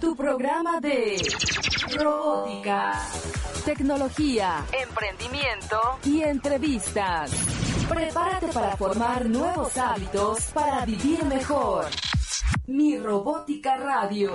Tu programa de robótica, tecnología, emprendimiento y entrevistas. Prepárate para formar nuevos hábitos para vivir mejor. Mi Robótica Radio.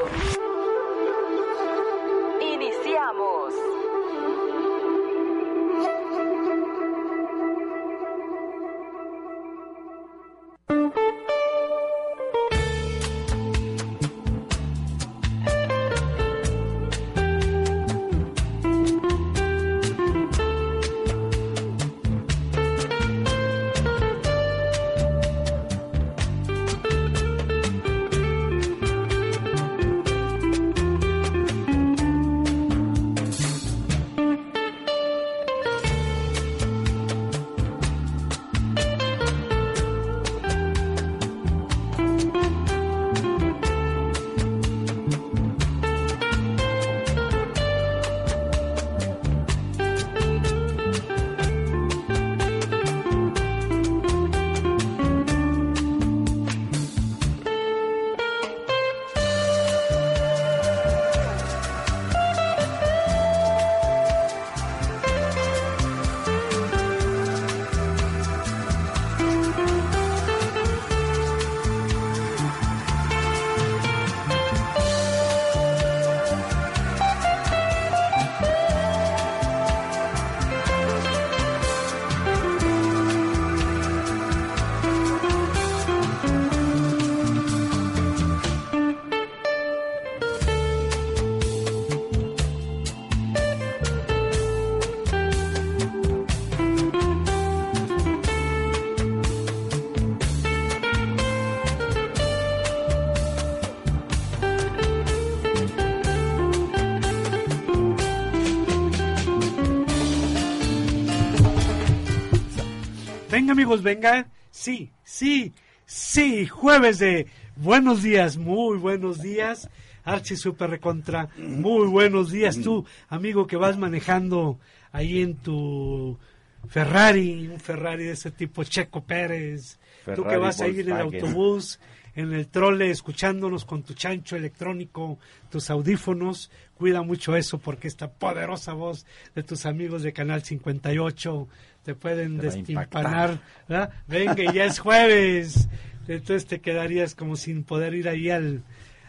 Amigos, venga. Sí, sí, sí. Jueves de buenos días, muy buenos días. Archie Super Recontra, muy buenos días. Tú, amigo que vas manejando ahí en tu Ferrari, un Ferrari de ese tipo, Checo Pérez. Tú que vas a ir en el autobús, en el trole, escuchándonos con tu chancho electrónico, tus audífonos. Cuida mucho eso porque esta poderosa voz de tus amigos de Canal 58 te pueden Te destimpanar. ¿verdad? Venga, ya es jueves. Entonces te quedarías como sin poder ir ahí al,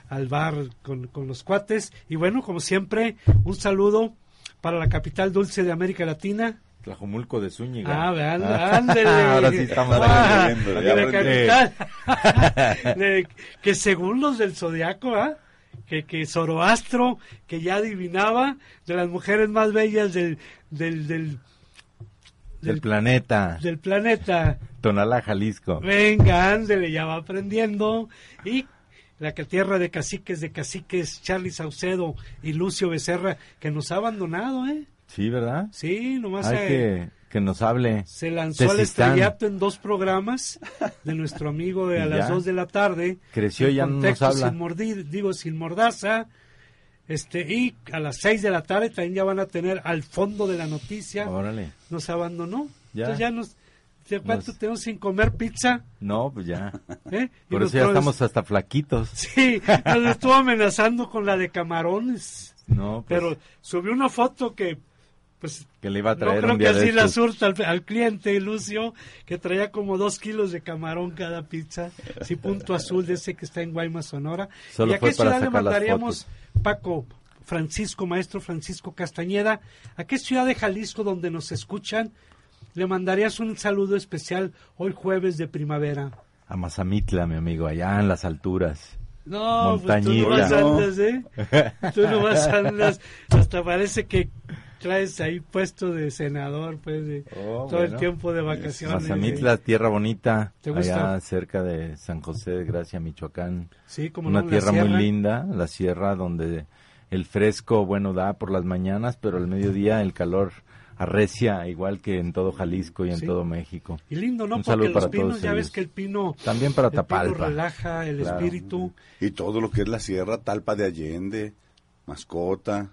al bar con, con los cuates. Y bueno, como siempre, un saludo para la capital dulce de América Latina. Tlajumulco de Zúñiga. Ah, vean, Ah. ándele. Ahora sí estamos Ah, ya la capital. De- que según los del zodiaco, ¿ah? que, que Zoroastro, que ya adivinaba de las mujeres más bellas del, del, del, Del planeta. del planeta. Tonalá, Jalisco. Venga, ándele, ya va aprendiendo. Y la que tierra de caciques de caciques, Charlie Saucedo y Lucio Becerra, que nos ha abandonado, ¿eh? Sí, ¿verdad? Sí, nomás Hay que, que nos hable. se lanzó al estrellato en dos programas de nuestro amigo de a Y las dos de la tarde. Creció, En ya no nos habla. Sin mordir, digo, sin mordaza. Este, y a las seis de la tarde también ya van a tener al fondo de la noticia. Órale. Nos abandonó. Ya. Entonces ya nos... ¿de ¿Cuánto Nos- tenemos sin comer pizza? No, pues ya. ¿Eh? Por eso ya estamos hasta flaquitos. Sí, nos estuvo amenazando con la de camarones. No, pues, Pero subió una foto que, pues, que le iba a no traer creo un que día así la surta al, al cliente, Lucio, que traía como dos kilos de camarón cada pizza. Sí, punto azul de ese que está en Guaymas, Sonora. Solo ¿Y a qué ciudad le mandaríamos, Paco, Francisco, maestro Francisco Castañeda, a qué ciudad de Jalisco donde nos escuchan le mandarías un saludo especial hoy jueves de primavera? A Mazamitla, mi amigo, allá en las alturas. No, pues tú No. andas, ¿eh? Tú nomás andas, hasta parece que traes ahí puesto de senador, pues, de Oh, todo el bueno. tiempo de vacaciones. Mazamitla, tierra bonita, ¿Te gusta? allá cerca de San José de Gracia, Michoacán. Sí, como Una no, la tierra muy linda, la sierra donde el fresco, bueno, da por las mañanas, pero al mediodía el calor arrecia, igual que en todo Jalisco y en Sí. todo México. Y lindo, ¿no? Un Porque saludo los para pinos, todos ya ves que el pino, También para el pino Tapalpa. relaja el Claro. espíritu. Y todo lo que es la sierra, Talpa de Allende, Mascota,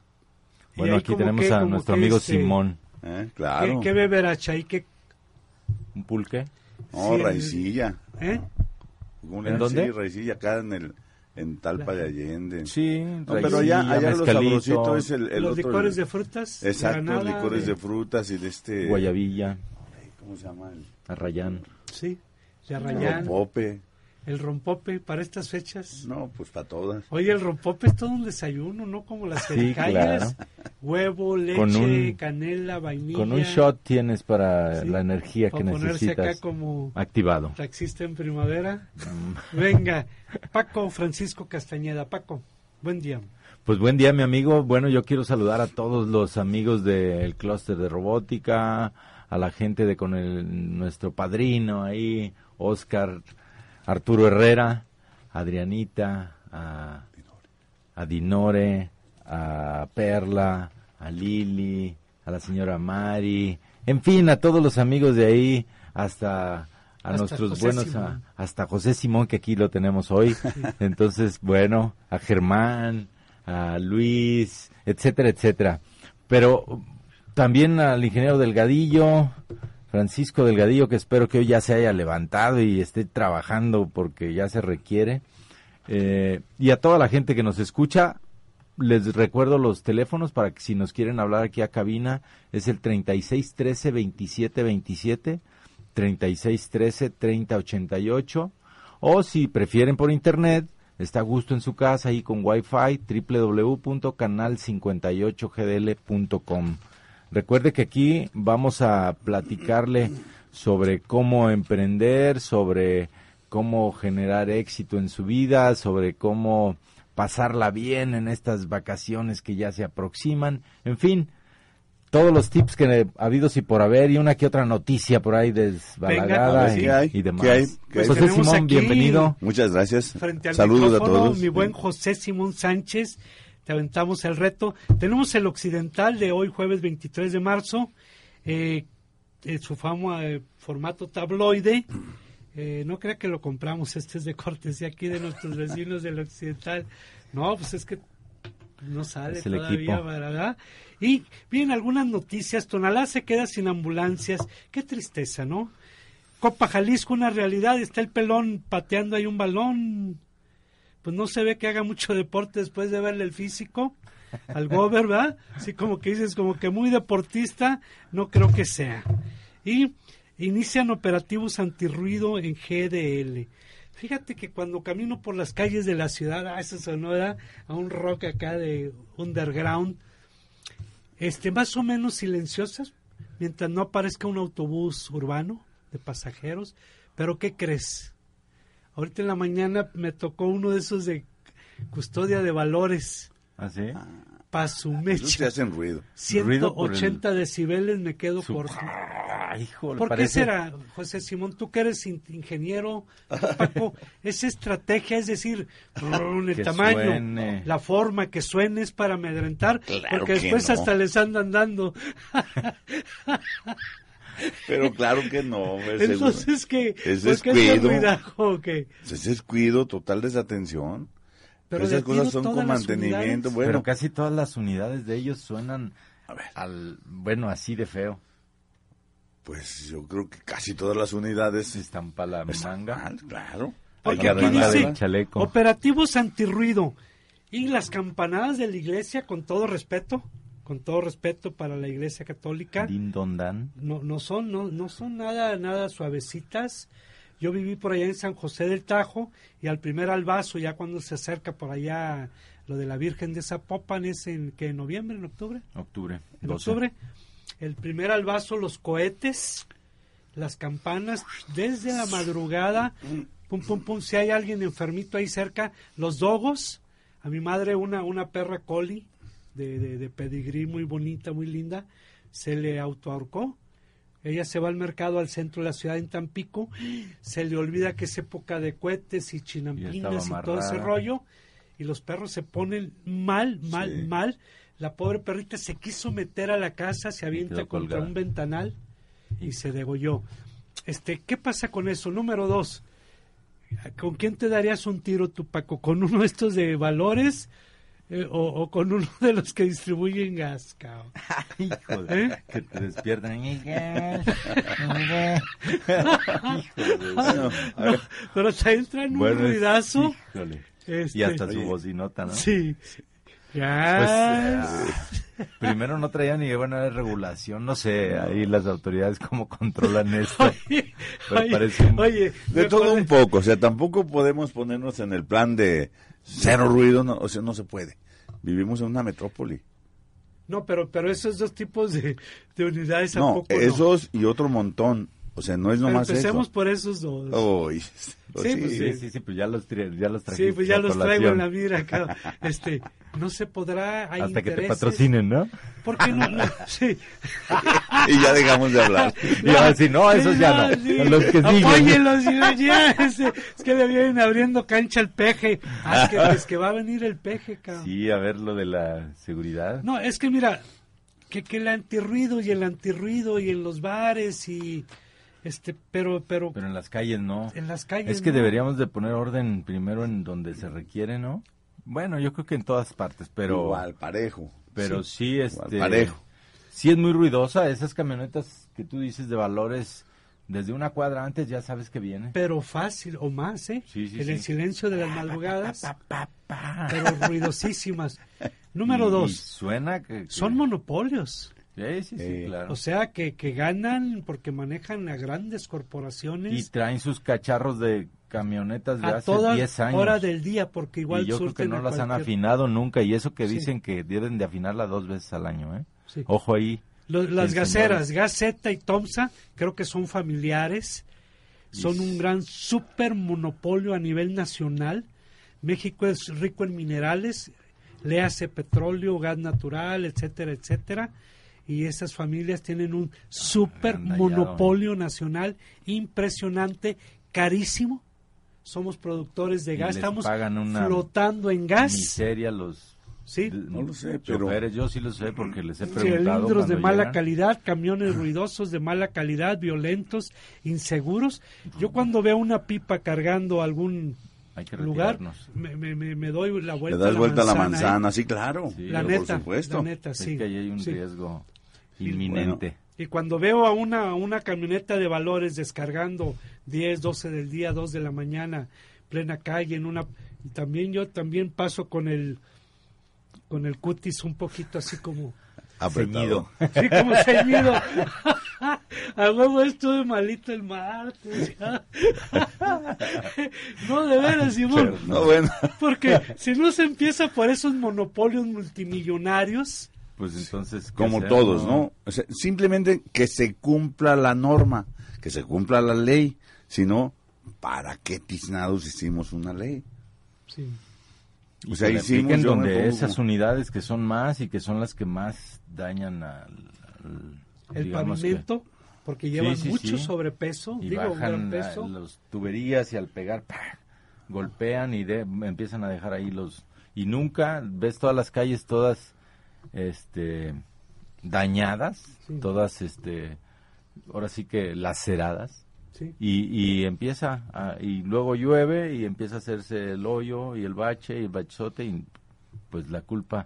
Bueno, ahí aquí tenemos que- a nuestro amigo este, Simón. ¿eh? ¿Qué, claro. qué beberacha y qué, ¿Un pulque? No, Sí, raicilla. eh? ¿Cómo ¿En dónde? Sí, raicilla, acá en el, en Talpa de Allende. Sí, No, pero allá, allá lo sabrosito es el, el Los otro, licores de frutas. de Exacto, granada, licores de- de frutas y de este... guayabilla, ¿Cómo se llama? El arrayán. Sí, de arrayán. rompope. El rompope para estas fechas. No, pues para todas. Oye, el rompope es todo un desayuno, ¿no? Como las Sí, jericayas. claro. Huevo, leche, Con un- canela, vainilla. Con un shot tienes para Sí, la energía que ponerse acá necesitas. como Activado. taxista en primavera. Mm. Venga, Paco Francisco Castañeda. Paco, buen día. Pues buen día, mi amigo. Bueno, yo quiero saludar a todos los amigos del clúster de robótica, a la gente de con el, nuestro padrino ahí, Oscar, Arturo Herrera, Adrianita, a, a Dinore, a Perla, a Lili, a la señora Mari, en fin, a todos los amigos de ahí, hasta a Hasta nuestros José buenos, a- hasta José Simón, que aquí lo tenemos hoy. Entonces, bueno, a Germán, a Luis, etcétera, etcétera. Pero también al ingeniero Delgadillo, Francisco Delgadillo, que espero que hoy ya se haya levantado y esté trabajando porque ya se requiere. Eh, y a toda la gente que nos escucha, les recuerdo los teléfonos para que si nos quieren hablar aquí a cabina, es el 36 13 27 27, 36 13 30 88, o si prefieren por internet, está a gusto en su casa ahí con wifi www.canal58gdl.com. Recuerde que aquí vamos a platicarle sobre cómo emprender, sobre cómo generar éxito en su vida, sobre cómo pasarla bien en estas vacaciones que ya se aproximan, en fin, todos los tips que ha habido y por haber y una que otra noticia por ahí desbalagada y, ¿qué hay? y demás. ¿Qué hay? ¿Qué hay? José Tenemos Simón, aquí- bienvenido. Muchas gracias. Frente al Saludos a todos. mi buen José Simón Sánchez. Te aventamos el reto. Tenemos el occidental de hoy, jueves 23 de marzo. Eh, eh, su fama eh, formato tabloide. Eh, no crea que lo compramos, este es de cortesía aquí de nuestros vecinos del occidental. No, pues es que no sale todavía, equipo. ¿verdad? Y vienen algunas noticias. Tonalá se queda sin ambulancias. Qué tristeza, ¿no? Copa Jalisco, una realidad. Está el pelón pateando ahí un balón. Pues no se ve que haga mucho deporte después de verle el físico al Gober, ¿verdad? Así como que dices, como que muy deportista, no creo que sea. Y inician operativos antirruido en GDL. Fíjate que cuando camino por las calles de la ciudad, ah, eso sonó ¿verdad? a un rock acá de underground, este, más o menos silenciosas, mientras no aparezca un autobús urbano de pasajeros. Pero ¿qué crees? Ahorita en la mañana me tocó uno de esos de custodia de valores, ¿Ah, sí? Esos se Pasumecha. hacen ruido. ruido por el- 180 decibeles me quedo Su- corto. Ay, híjole, ¿Por qué será, José Simón? Tú que eres in- ingeniero, Paco, esa estrategia, es decir, el Que tamaño, suene. la forma que suene es para amedrentar, Claro porque que después no. hasta les andan dando. Pero claro que no. Entonces, ¿qué? Es ¿Por qué ese descuido. qué? Es descuido, total desatención. Pero Esas de cosas son con mantenimiento. Bueno, Pero casi todas las unidades de ellos suenan A ver. al, bueno, así de feo. pues yo creo que casi todas las unidades Están para la están manga. mal, claro. Hay Porque que dice el chaleco. operativos antirruido y las campanadas de la iglesia, con todo respeto, con todo respeto para la iglesia católica, no, no son, no, no son nada, nada suavecitas. Yo viví por allá en San José del Tajo y al primer albazo, ya cuando se acerca por allá lo de la Virgen de Zapopan, es en que en noviembre, en octubre, Octubre. en 12. octubre, el primer albazo, los cohetes, las campanas, desde la madrugada, pum, pum, pum, si hay alguien enfermito ahí cerca, los dogos, a mi madre una, una perra collie de, de, de pedigrí muy bonita, muy linda, se le autoahorcó. Ella se va al mercado al centro de la ciudad en Tampico, se le olvida que es época de cohetes y chinampinas y, todo ese rollo, y los perros se ponen mal, mal, Sí. mal. La pobre perrita se quiso meter a la casa, se avienta contra un ventanal y se degolló. Este, ¿qué pasa con eso? Número dos, ¿con quién te darías un tiro tú, Paco? ¿Con uno de estos de valores eh, o, o con uno de los que distribuyen gas, cao? Híjole, ¿Eh? que te despiertan. Híjole. Bueno, Pero te entran un Bueno, es- ruidazo. Híjole. Este, Y hasta su Oye. bocinota, ¿no? Sí. Pues, Gas. eh, primero no traía ni buena regulación, no sé, ahí las autoridades cómo controlan esto. Oye, oye, parece un- oye, De todo acordé- un poco, o sea, tampoco podemos ponernos en el plan de cero ruido, no, o sea, no se puede. Vivimos en una metrópoli. No, pero, pero esos dos tipos de, de unidades No, tampoco no. esos y otro montón. O sea, no es nomás empecemos eso. por esos dos. Uy, pues Sí, pues Sí, sí, sí, pues ya los, ya los sí, pues ya los traigo en la mira acá. Este, no se podrá, hay Hasta que te intereses. patrocinen, ¿no? ¿Por qué no? No, sí. y ya dejamos de hablar. Y ahora sí, no, esos ya no. sí. Los que siguen. Apóyenlos, ya, ese- es que le vienen abriendo cancha al peje. Ah, es que, es que va a venir el peje, cabrón. Sí, a ver lo de la seguridad. No, es que mira, que, que el antirruido y el antirruido y en los bares y este, pero, pero, Pero en las calles no. en las calles. Es que no. deberíamos de poner orden primero en donde se requiere, ¿no? Bueno, yo creo que en todas partes, pero Igual, parejo. pero sí, este parejo. sí es muy ruidosa esas camionetas que tú dices de valores desde una cuadra antes ya sabes que viene. Pero fácil o más, ¿eh? Sí, sí, en el silencio de las madrugadas, Pa, pa. pero ruidosísimas. Número Y- y dos, suena que, que- son monopolios. Sí, sí, sí, Eh, claro. O sea, que, que ganan porque manejan a grandes corporaciones y traen sus cacharros de camionetas de a hace toda 10 años. hora del día, porque igual y yo creo que no a las han cualquier- afinado nunca y eso que Sí. dicen que deben de afinarla dos veces al año, ¿eh? Sí. Ojo ahí. Los- las gaseras, Gaceta y Tomsa, creo que son familiares, son Y- un gran super monopolio a nivel nacional. México es rico en minerales, léase petróleo, gas natural, etcétera, etcétera. Y esas familias tienen un super monopolio nacional impresionante, carísimo. Somos productores de Y gas, les estamos pagan una flotando en gas. Miseria los Sí. No lo sé, pero- choferes. Yo sí lo sé porque les he preguntado. cilindros de mala llegan. calidad, camiones ruidosos de mala calidad, violentos, inseguros. Yo cuando veo una pipa cargando algún Hay que lugar, me, me- me- me doy la Le vuelta, das a la vuelta a la manzana, ¿eh? manzana, sí, claro. Sí, La neta, por supuesto. la neta, Es sí. que ahí hay un sí. riesgo Y inminente. Y cuando veo a una, una camioneta de valores descargando 10, 12 del día, 2 de la mañana, plena calle, en una... Y también yo también paso con el con el cutis un poquito así como... Apretado. Sí, como ceñido. A huevo estuve malito el martes. No, de veras, Simón. No, bueno. Porque si no se empieza por esos monopolios multimillonarios, Pues entonces. ¿qué Como todos, ¿no? O sea, simplemente que se cumpla la norma, que se cumpla la ley. Si no, ¿para qué tiznados hicimos una ley? sí. O sea, hicimos, donde pongo esas como- unidades que son más y que son las que más dañan al. al- el que- pavimento, porque llevan sí, mucho sí. sobrepeso, y digo, un gran bajan peso. las tuberías y al pegar ¡pac! golpean y de- empiezan a dejar ahí los y nunca ves todas las calles todas este dañadas Sí. todas este ahora sí que laceradas Sí. y, y empieza a- y luego llueve y empieza a hacerse el hoyo y el bache y el bachote y pues la culpa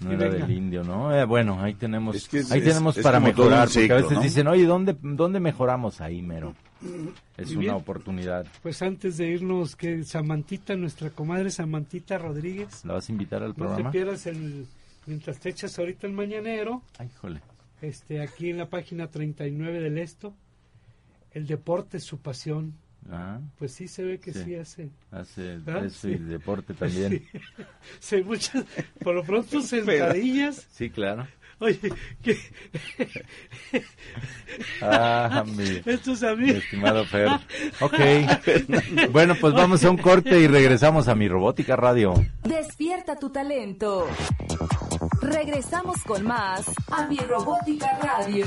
no era del indio, ¿no? Eh, bueno, ahí tenemos, Es que es- ahí tenemos es para mejorar, porque a veces ¿no? dicen, oye, ¿dónde, ¿dónde mejoramos ahí, mero? Es una oportunidad. Pues antes de irnos, que Samantita, nuestra comadre Samantita Rodríguez, ¿La vas a invitar al no te programa? pierdas el, mientras te echas ahorita el mañanero, Ay, este, aquí en la página 39 del Esto, el deporte es su pasión. Ah, Pues sí se ve que sí, Sí. hace. hace ¿Ah? eso Sí. y deporte también. Sí. Sí, muchas, por lo pronto sentadillas. Sí, claro. Oye, que Ah, mi, estos mi amigos. estimado Fer. Ok. Bueno, pues vamos a un corte y regresamos a mi robótica radio. Despierta tu talento. Regresamos con más a Mi Robótica Radio.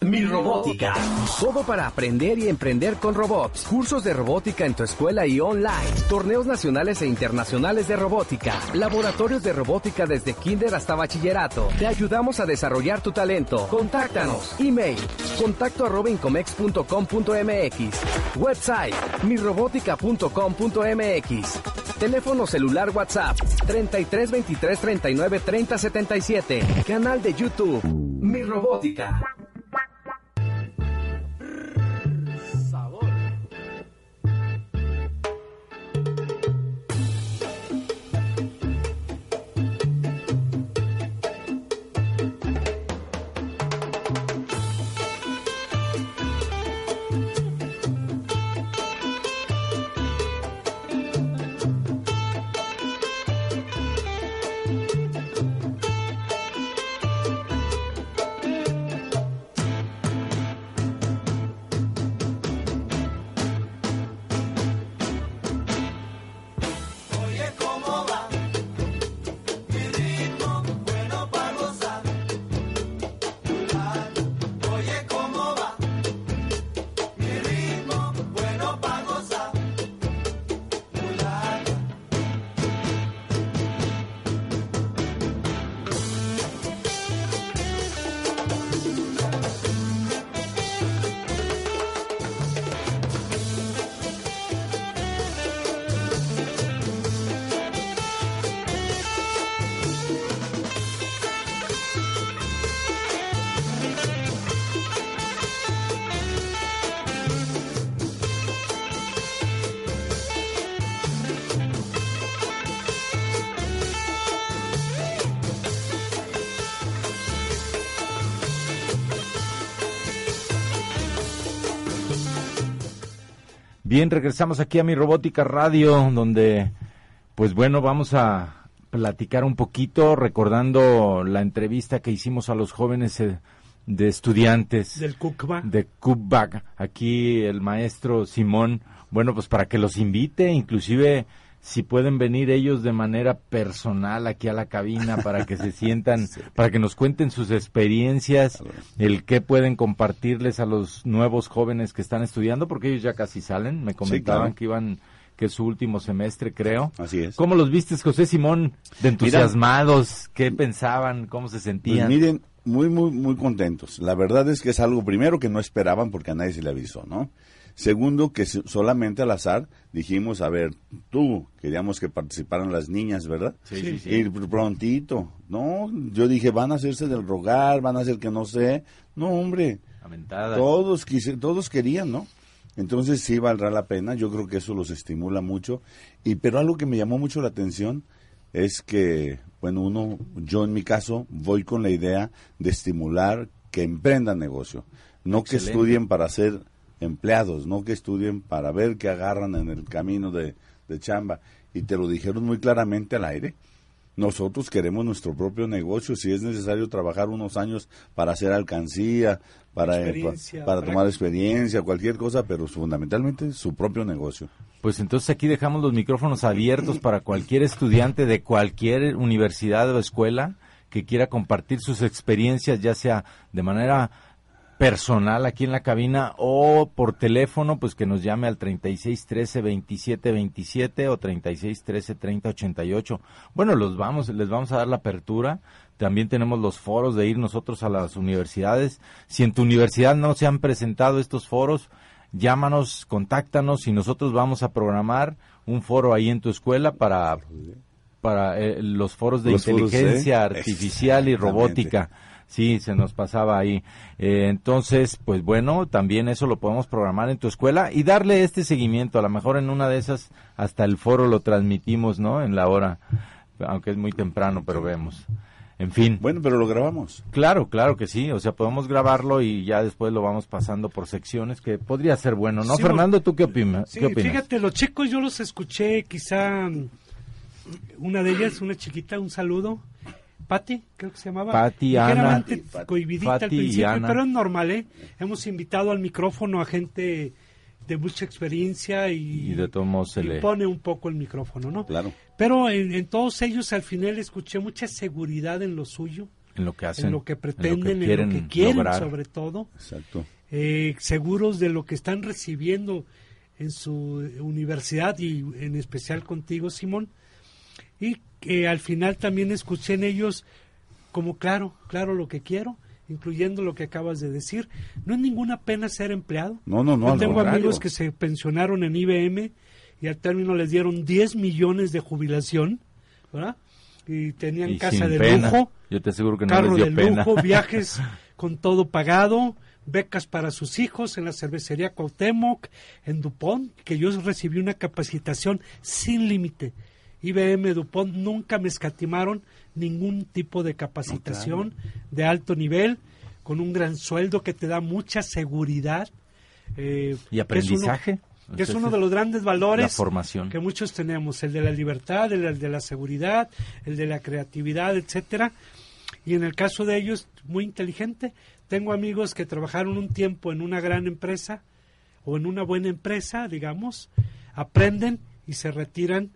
Mi robótica. Todo para aprender y emprender con robots. Cursos de robótica en tu escuela y online. Torneos nacionales e internacionales de robótica. Laboratorios de robótica desde kinder hasta bachillerato. Te ayudamos a desarrollar tu talento. Contáctanos. Email. Contacto arroba incomex.com.mx. Website. mirobótica.com.mx. Teléfono celular WhatsApp 33 23 39 30 77. Canal de YouTube. Mi robótica. Bien, regresamos aquí a mi Robótica Radio, donde, pues bueno, vamos a platicar un poquito recordando la entrevista que hicimos a los jóvenes eh, de estudiantes Del Kukba. de Cubback. Aquí el maestro Simón, bueno, pues para que los invite, inclusive si pueden venir ellos de manera personal aquí a la cabina para que se sientan, para que nos cuenten sus experiencias, el qué pueden compartirles a los nuevos jóvenes que están estudiando, porque ellos ya casi salen, me comentaban claro. que iban que es su último semestre, creo. Así es. ¿Cómo los viste, José Simón? De entusiasmados, ¿qué pensaban? ¿Cómo se Pues sentían? miren, muy, muy, muy contentos. La verdad es que es algo, primero, que no esperaban porque a nadie se le avisó, ¿no? Segundo, que so- solamente al azar dijimos, a ver, tú, queríamos que participaran las niñas, ¿verdad? Sí, sí, sí. Y prontito, ¿no? Yo dije, van a hacerse del rogar, van a hacer que no sé. No, hombre, Aventadas. todos, quise- todos querían, ¿no? Entonces sí valdrá la pena, yo creo que eso los estimula mucho. Y pero algo que me llamó mucho la atención es que, bueno, uno, yo en mi caso, voy con la idea de estimular que emprendan negocio, no que estudien para ser empleados, no que estudien para ver qué agarran en el camino de, de chamba. Y te lo dijeron muy claramente al aire. Nosotros queremos nuestro propio negocio, si es necesario trabajar unos años para hacer alcancía, para, eh, para práctica. tomar experiencia, cualquier cosa, pero fundamentalmente su propio negocio. Pues entonces aquí dejamos los micrófonos abiertos para cualquier estudiante de cualquier universidad o escuela que quiera compartir sus experiencias, ya sea de manera personal aquí en la cabina o por teléfono, pues que nos llame al 3613-2727 o 3613-3088. Bueno, los vamos, les vamos a dar la apertura. También tenemos los foros de ir nosotros a las universidades. Si en tu universidad no se han presentado estos foros, llámanos, contáctanos y nosotros vamos a programar un foro ahí en tu escuela para para eh, los foros de Los foros de- inteligencia artificial y robótica. Sí, se nos pasaba ahí. Eh, entonces, pues bueno, también eso lo podemos programar en tu escuela y darle este seguimiento. A lo mejor en una de esas hasta el foro lo transmitimos, ¿no? En la hora, aunque es muy temprano, pero vemos. En fin. Bueno, pero lo grabamos. Claro, claro que sí. O sea, podemos grabarlo y ya después lo vamos pasando por secciones, que podría ser bueno, ¿no? Sí, Fernando, ¿tú qué, opina- Sí, qué opinas? fíjate, los chicos yo los escuché, quizá una de ellas, una chiquita, un saludo. Patti, creo que se llamaba. Pati, Ana. Pati, cohibidita al principio, Ana. pero es normal, ¿eh? Hemos invitado al micrófono a gente de mucha experiencia y, Y de todos se y le... pone un poco el micrófono, ¿no? Claro. Pero en, en todos ellos al final escuché mucha seguridad en lo suyo, En lo que hacen. en lo que pretenden, en lo quieren que quieren lograr. sobre todo Exacto. eh, seguros de lo que están recibiendo en su universidad y en especial contigo, Simón. Y que al final también escuché en ellos como claro, claro lo que quiero, incluyendo lo que acabas de decir. No es ninguna pena ser empleado. No, no, no, Yo tengo amigos que se pensionaron en IBM y al término les dieron 10 millones de jubilación, ¿verdad? Y tenían Y casa de pena. lujo, Yo te aseguro que no carro les de pena. lujo, viajes con todo pagado, becas para sus hijos en la cervecería Cuauhtémoc, en Dupont, que yo recibí una capacitación sin límite. IBM Dupont nunca me escatimaron ningún tipo de capacitación de alto nivel, con un gran sueldo que te da mucha seguridad. eh, y que es uno- aprendizaje. que es uno de los grandes valores La formación. que muchos tenemos, el de la libertad, el de la seguridad, el de la creatividad, etcétera. Y en el caso de ellos, muy inteligente. Tengo amigos que trabajaron un tiempo en una gran empresa o en una buena empresa, digamos, aprenden y se retiran.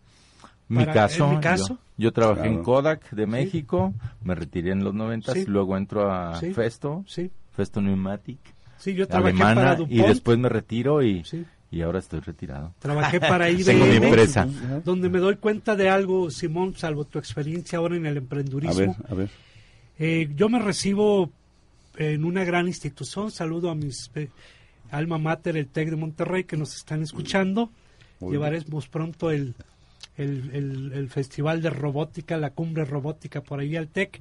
Mi para- caso, mi yo- caso. Yo, trabajé en. Kodak de México, me retiré en los 90, Sí. luego entro a Sí. Festo, Sí, Festo Pneumatic, sí, yo trabajé para alemana, Dupont. y después me retiro y, Sí. y ahora estoy retirado. Trabajé para IBM. Tengo mi empresa. Donde me doy cuenta de algo, Simón, salvo tu experiencia ahora en el A emprendurismo. ver, a ver. Eh, yo me recibo en una gran institución. Saludo a mis eh, alma mater, el TEC de Monterrey, que nos están escuchando. Muy Llevaremos pronto el, el, el- Festival de Robótica, la Cumbre Robótica por ahí al TEC,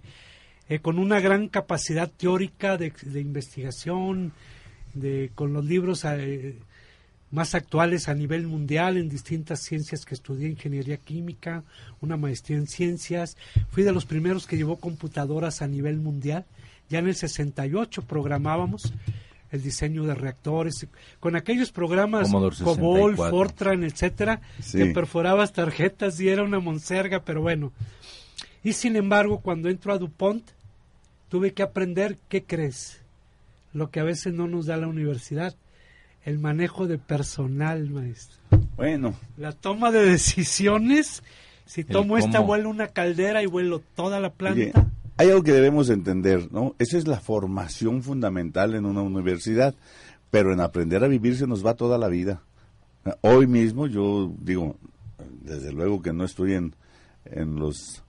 eh, con una gran capacidad teórica de, de investigación, de, con los libros eh, más actuales a nivel mundial en distintas ciencias que estudié, ingeniería química, una maestría en ciencias. Fui de los primeros que llevó computadoras a nivel mundial. Ya en el 68 programábamos el diseño de reactores, con aquellos programas Cobol, 64. Fortran, etcétera, Sí. que perforabas tarjetas y era una monserga, pero bueno. Y sin embargo, cuando entro a DuPont, tuve que aprender, ¿qué crees? Lo que a veces no nos da la universidad, el manejo de personal, maestro. Bueno, La toma de decisiones, si tomo esta, vuelo una caldera y vuelo toda la Oye, planta. Hay algo que debemos entender, ¿no? Esa es la formación fundamental en una universidad, pero en aprender a vivir se nos va toda la vida. Hoy mismo yo digo, desde luego que no estoy en, en los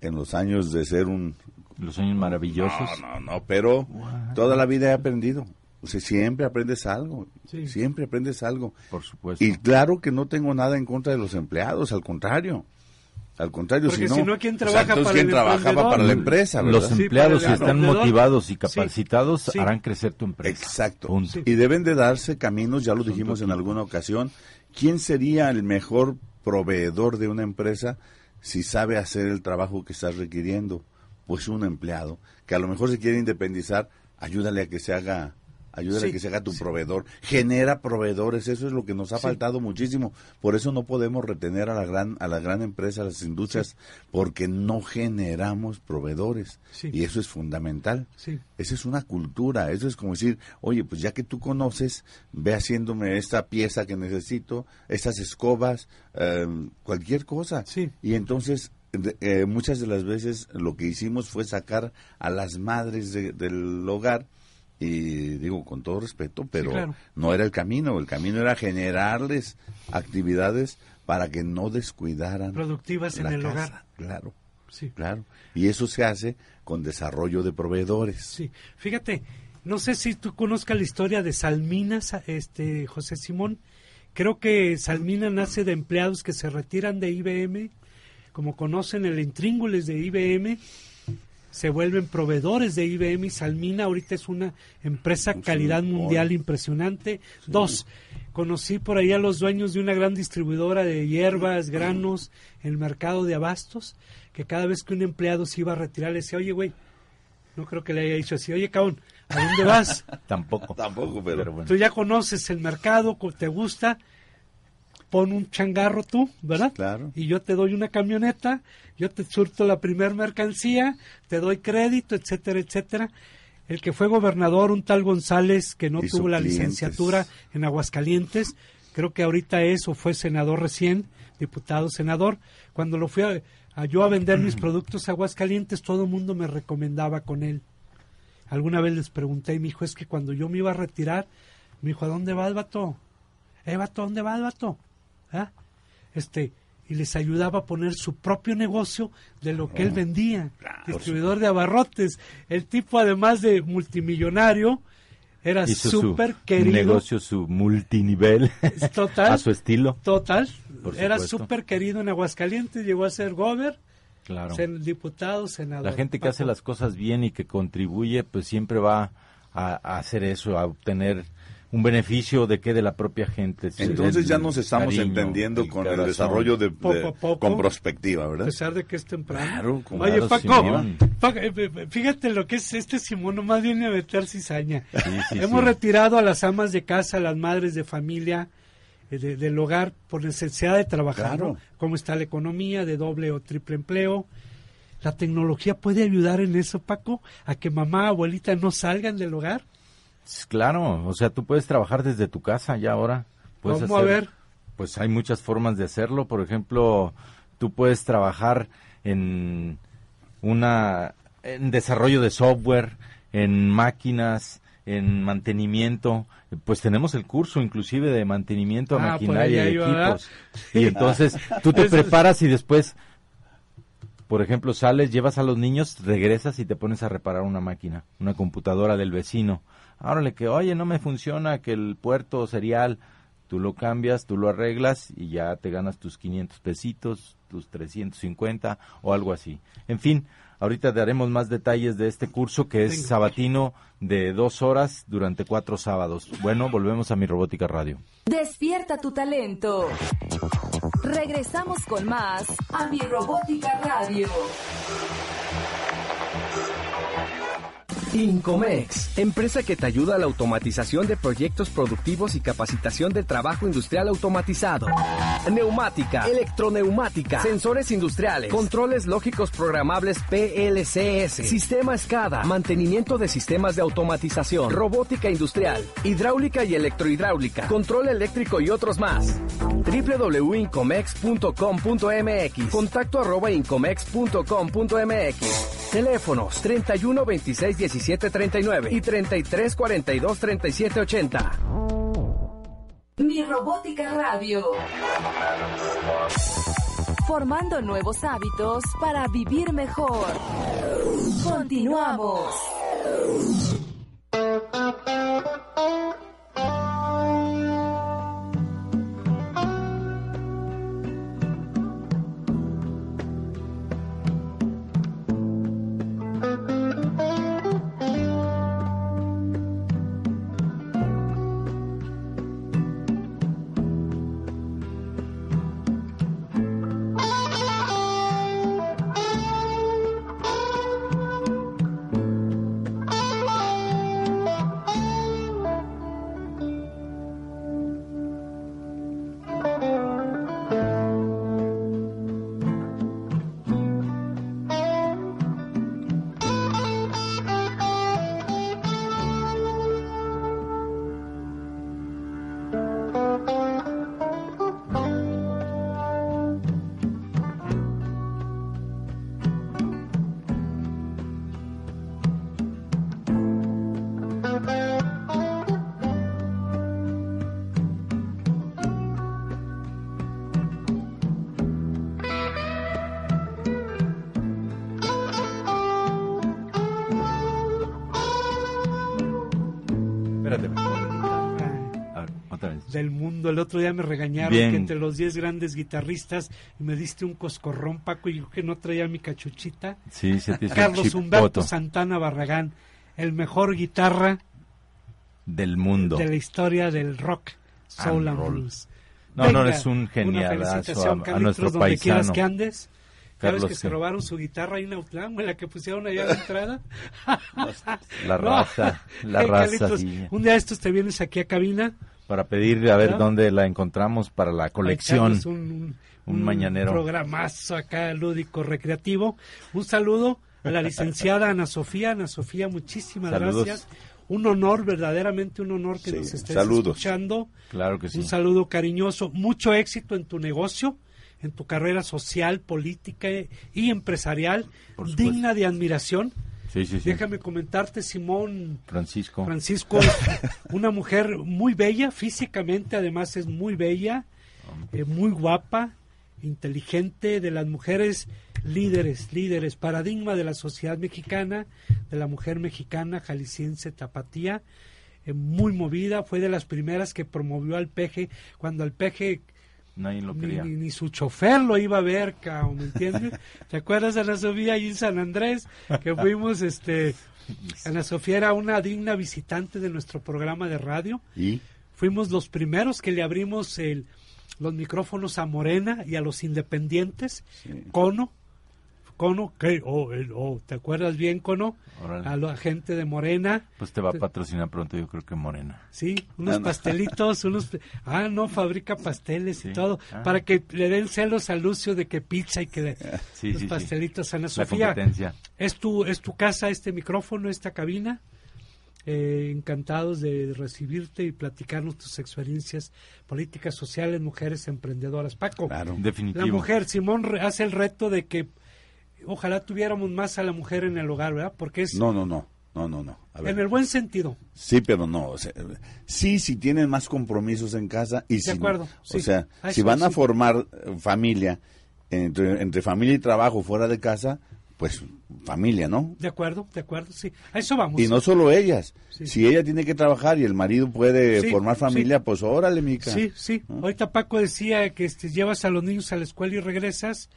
en los años de ser un Los años maravillosos. no, no, no, pero toda la vida he aprendido. O sea, siempre aprendes algo, Sí. siempre aprendes algo. Por supuesto. Y claro que no tengo nada en contra de los empleados, al contrario. Al contrario, Porque si no, si no, ¿quién o sea, trabaja entonces, para ¿quién el trabajaba emprendedor? para la empresa? Los empleados, si están motivados y capacitados, Sí. harán crecer tu empresa. Exacto. Punto. Y deben de darse caminos, ya lo Son dijimos en alguna ocasión. ¿Quién sería el mejor proveedor de una empresa si sabe hacer el trabajo que estás requiriendo? Pues un empleado, que a lo mejor se quiere independizar, ayúdale a que se haga, ayúdale Sí, a que se haga tu sí. proveedor. Genera proveedores, eso es lo que nos ha Sí. faltado muchísimo. Por eso no podemos retener a la gran, a la gran empresa, a las industrias, porque no generamos proveedores. Sí. Y eso es fundamental. Sí. Esa es una cultura, eso es como decir, oye, pues ya que tú conoces, ve haciéndome esta pieza que necesito, estas escobas, eh, cualquier cosa. Sí. Y entonces, eh, muchas de las veces lo que hicimos fue sacar a las madres de- del hogar, y digo con todo respeto, pero claro. no era el camino, el camino era generarles actividades para que no descuidaran Productivas en el casa. hogar. Claro, Sí. claro. Y eso se hace con desarrollo de proveedores. Sí, fíjate, no sé si tú conozcas la historia de Salmina, Sa- este José Simón. Creo que Salmina nace de empleados que se retiran de IBM, como conocen el intríngulis de IBM, se vuelven proveedores de IBM y Salmina ahorita es una empresa calidad mundial impresionante. Dos, conocí por ahí a los dueños de una gran distribuidora de hierbas, granos, el mercado de abastos, que cada vez que un empleado se iba a retirar le decía, oye, güey, no creo que le haya dicho así, oye, cabrón, ¿a dónde vas? Tampoco. Tampoco, pero, bueno. Tú ya conoces el mercado, te gusta, pon un changarro tú, ¿verdad? Claro. Y yo te doy una camioneta, yo te surto la primer mercancía, te doy crédito, etcétera, etcétera. El que fue gobernador, un tal González, que no Hizo tuvo la clientes. licenciatura en Aguascalientes, creo que ahorita es o fue senador recién, diputado senador. Cuando lo fui a, a yo a vender mis productos a Aguascalientes, todo el mundo me recomendaba con él. Alguna vez les pregunté y me dijo, es que cuando yo me iba a retirar, me dijo, ¿a dónde vas, vato? Eh, vato, ¿a dónde vas, vato? ¿Ah? Este, y les ayudaba a poner su propio negocio de lo que él vendía. Distribuidor de abarrotes. El tipo, además de multimillonario, era súper querido. negocio, su multinivel, Total. a su estilo. Total. Era súper querido en Aguascalientes, llegó a ser gober, Claro. sen- diputado, senador. La gente que hace las cosas bien y que contribuye, pues siempre va a, a hacer eso, a obtener un beneficio de que de la propia gente. Entonces El ya nos estamos cariño, entendiendo con el desarrollo de, Poco de- a poco. con prospectiva, A ¿verdad? pesar de que es temprano. Claro, como- Oye, Claro, Paco. Paco, eh, eh, fíjate lo que es este Simón, nomás viene a meter cizaña. Sí, sí, Hemos sí. retirado a las amas de casa, a las madres de familia, eh, de- del hogar, por necesidad de trabajar. Claro. ¿no? ¿Cómo está la economía de doble o triple empleo? ¿La tecnología puede ayudar en eso, Paco? ¿A que mamá, abuelita no salgan del hogar? Claro, o sea, tú puedes trabajar desde tu casa ya ahora. Puedes ¿Cómo? A ver. Pues hay muchas formas de hacerlo. Por ejemplo, tú puedes trabajar en una en desarrollo de software, en máquinas, en mantenimiento. Pues tenemos el curso inclusive de mantenimiento a Ah, maquinaria y equipos. Y entonces tú te preparas y después por ejemplo, sales, llevas a los niños, regresas y te pones a reparar una máquina, una computadora del vecino. Árale que, oye, no me funciona, que el puerto serial, tú lo cambias, tú lo arreglas y ya te ganas tus 500 pesitos, tus 350 o algo así. En fin, ahorita daremos más detalles de este curso que es sabatino de dos horas durante cuatro sábados. Bueno, volvemos a mi robótica radio. Despierta tu talento. Regresamos con más a mi robótica radio. Incomex, empresa que te ayuda a la automatización de proyectos productivos y capacitación del trabajo industrial automatizado. Neumática, electroneumática, sensores industriales, controles lógicos programables PLCS, sistema SCADA, mantenimiento de sistemas de automatización, robótica industrial, hidráulica y electrohidráulica, control eléctrico y otros más. www.incomex.com.mx Contacto arroba incomex.com.mx Teléfonos 31 26 17 39 y 33 42 37 80. Mi Robótica Radio. Formando nuevos hábitos para vivir mejor. Continuamos. Mundo. El otro día me regañaron Bien. que entre los 10 grandes guitarristas y me diste un coscorrón, Paco, y yo que no traía mi cachuchita. Sí, se te hizo Carlos Humberto Santana Barragán, el mejor guitarra del mundo. de la historia del rock, soul And and blues. No, no, Venga, es un una genialazo felicitación, a- a Carlitos, nuestro donde quieras paisano. que andes. Sabes Carlos, que se robaron su guitarra ahí en Autlán, la que pusieron allá a la entrada. La No. raza, la raza, Carlitos, sí. Un día de estos te vienes aquí a cabina. Para pedir a ver dónde la encontramos para la colección. Un, Un mañanero. programazo acá lúdico, recreativo. Un saludo a la licenciada Ana Sofía. Ana Sofía, muchísimas Saludos. gracias. Un honor, verdaderamente un honor que Sí, nos estés saludos. escuchando. Claro que sí. Un saludo cariñoso. Mucho éxito en tu negocio, en tu carrera social, política y empresarial, digna de admiración. Sí, sí, sí. Déjame comentarte, Simón, Francisco. Francisco es una mujer muy bella, físicamente además es muy bella, eh, muy guapa, inteligente, de las mujeres líderes, líderes, paradigma de la sociedad mexicana, de la mujer mexicana, jalisciense, tapatía, eh, muy movida, fue de las primeras que promovió al peje, cuando al peje Nadie lo ni, quería. ni- ni su chofer lo iba a ver, cabrón, ¿me entiendes? ¿Te acuerdas de Ana Sofía ahí en San Andrés? Que fuimos, este, Ana Sofía era una digna visitante de nuestro programa de radio. Y Fuimos los primeros que le abrimos el, los micrófonos a Morena y a los independientes. Cono, Cono, oh, oh, ¿te acuerdas bien, Cono? Órale. A la gente de Morena. Pues te va a patrocinar pronto, yo creo que Morena. Sí, unos Ah, no. pastelitos, unos... Ah, no, fabrica pasteles y todo. Ah. Para que le den celos a Lucio de que pizza y que le- Sí, los sí, pastelitos. Ana Sofía, es tu, es tu casa, este micrófono, esta cabina. Eh, encantados de recibirte y platicarnos tus experiencias políticas, sociales, mujeres emprendedoras. Paco, claro. Definitivo. la mujer, Simón hace el reto de que ojalá tuviéramos más a la mujer en el hogar, ¿verdad? Porque es No, no, no. No, no, no. A ver. en el buen sentido. Sí, pero no. o sea, sí, si tienen más compromisos en casa y si. acuerdo, sí. O sea, si van a formar eh, familia entre, entre familia y trabajo fuera de casa, pues familia, ¿no? De acuerdo, de acuerdo, sí. A eso vamos. Y no solo ellas. Sí. Si ella tiene que trabajar y el marido puede Sí, formar familia, pues órale, mica. Sí, sí. Ahorita Paco decía que este, llevas a los niños a la escuela y regresas.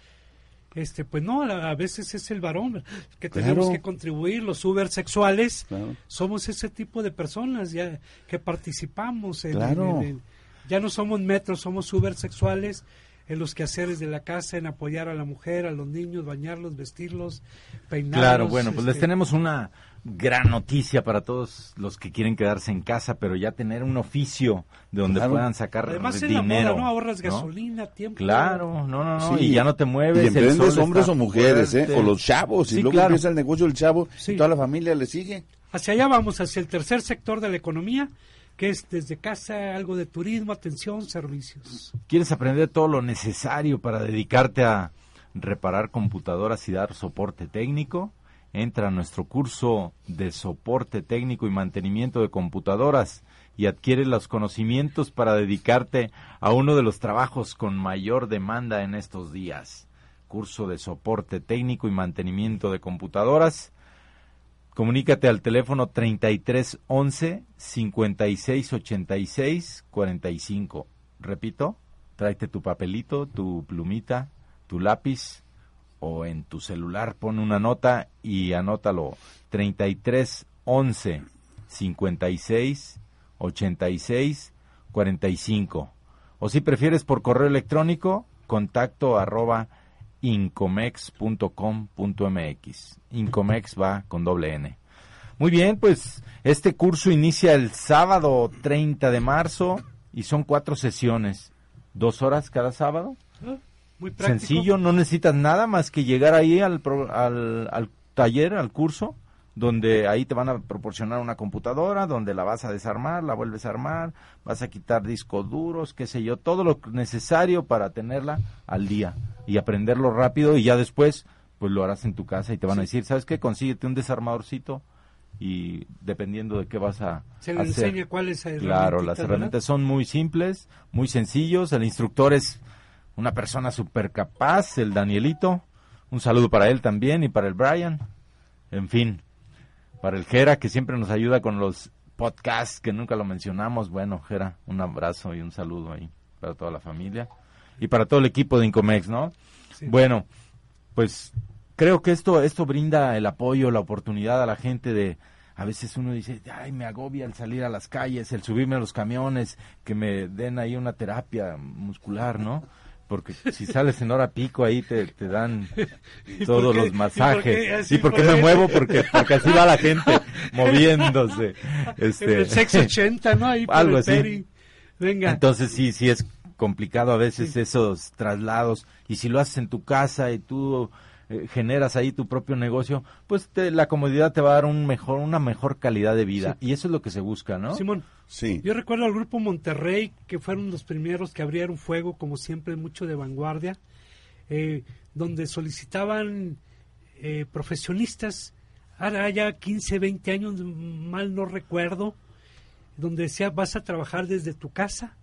Este, pues no, a, a veces es el varón que tenemos Claro. que contribuir, los ubersexuales. Claro. Somos ese tipo de personas ya que participamos en, Claro. en- en- ya no somos metros, somos ubersexuales en los quehaceres de la casa, en apoyar a la mujer, a los niños, bañarlos, vestirlos, peinarlos. Claro, bueno, pues les este, tenemos una, gran noticia para todos los que quieren quedarse en casa, pero ya tener un oficio de donde Claro. puedan sacar Además la dinero. moda, ¿no? Ahorras ¿no? gasolina, tiempo. Claro, no, no, no, Sí. y ya no te mueves. Y emprendes hombres o mujeres, ¿eh? O los chavos. Y Sí, luego claro. empieza el negocio del chavo Sí. y toda la familia le sigue. Hacia allá vamos, hacia el tercer sector de la economía, que es desde casa algo de turismo, atención, servicios. ¿Quieres aprender todo lo necesario para dedicarte a reparar computadoras y dar soporte técnico? Entra a nuestro curso de soporte técnico y mantenimiento de computadoras y adquiere los conocimientos para dedicarte a uno de los trabajos con mayor demanda en estos días. Curso de soporte técnico y mantenimiento de computadoras. Comunícate al teléfono 3311 5686 45. Repito, tráete tu papelito, tu plumita, tu lápiz o en tu celular pon una nota y anótalo 3311 56 86 45. O si prefieres por correo electrónico, contacto arroba incomex.com.mx. Incomex va con doble N. Muy bien, pues este curso inicia el sábado 30 de marzo y son cuatro sesiones. Dos horas cada sábado. ¿no? Muy práctico. Sencillo, no necesitas nada más que llegar ahí al, pro- al, al taller, al curso, donde ahí te van a proporcionar una computadora, donde la vas a desarmar, la vuelves a armar, vas a quitar discos duros, qué sé yo, todo lo necesario para tenerla al día y aprenderlo rápido y ya después pues lo harás en tu casa y te van a decir, ¿sabes qué? Consíguete un desarmadorcito y dependiendo de qué vas a Se le hacer. enseña cuál es el Claro, las herramientas son muy simples, muy sencillos. El instructor es una persona súper capaz, el Danielito. Un saludo para él también y para el Brian. En fin, para el Jera, que siempre nos ayuda con los podcasts, que nunca lo mencionamos. Bueno, Jera, un abrazo y un saludo ahí para toda la familia. Y para todo el equipo de Incomex, ¿no? Sí. Bueno, pues creo que esto, esto brinda el apoyo, la oportunidad a la gente de, a veces uno dice, ay, me agobia el salir a las calles, el subirme a los camiones, que me den ahí una terapia muscular, ¿no? Porque si sales en hora pico ahí te, te dan ¿Y todos los ¿Y por masajes. ¿Y por qué me muevo? Porque, porque así va la gente moviéndose. Este, El 680, ¿no? Ahí Algo así. peri. Venga. Entonces sí, sí es complicado a veces esos traslados y si lo haces en tu casa y tú eh, generas ahí tu propio negocio, pues te- la comodidad te va a dar un mejor, una mejor calidad de vida y eso es lo que se busca, ¿no? Simón, Sí. yo recuerdo al grupo Monterrey, que fueron los primeros que abrieron fuego, como siempre, mucho de vanguardia, eh, donde solicitaban eh, profesionistas, ahora ya 15, 20 años, mal no recuerdo, donde decía, vas a trabajar desde tu casa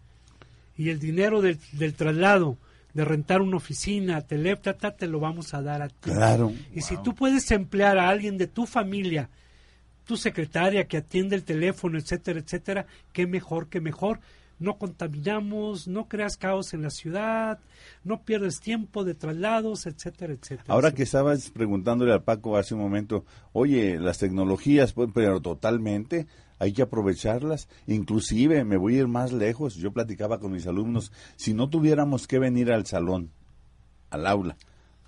y el dinero del, del traslado, de rentar una oficina, teléfono, te lo vamos a dar a ti. Claro. Y si tú puedes emplear a alguien de tu familia, tu secretaria que atiende el teléfono, etcétera, etcétera, qué mejor, qué mejor. No contaminamos, no creas caos en la ciudad, no pierdes tiempo de traslados, etcétera, etcétera. Ahora que estabas preguntándole al Paco hace un momento, oye, las tecnologías, pues, pero totalmente, hay que aprovecharlas. Inclusive, me voy a ir más lejos, yo platicaba con mis alumnos, si no tuviéramos que venir al salón, al aula,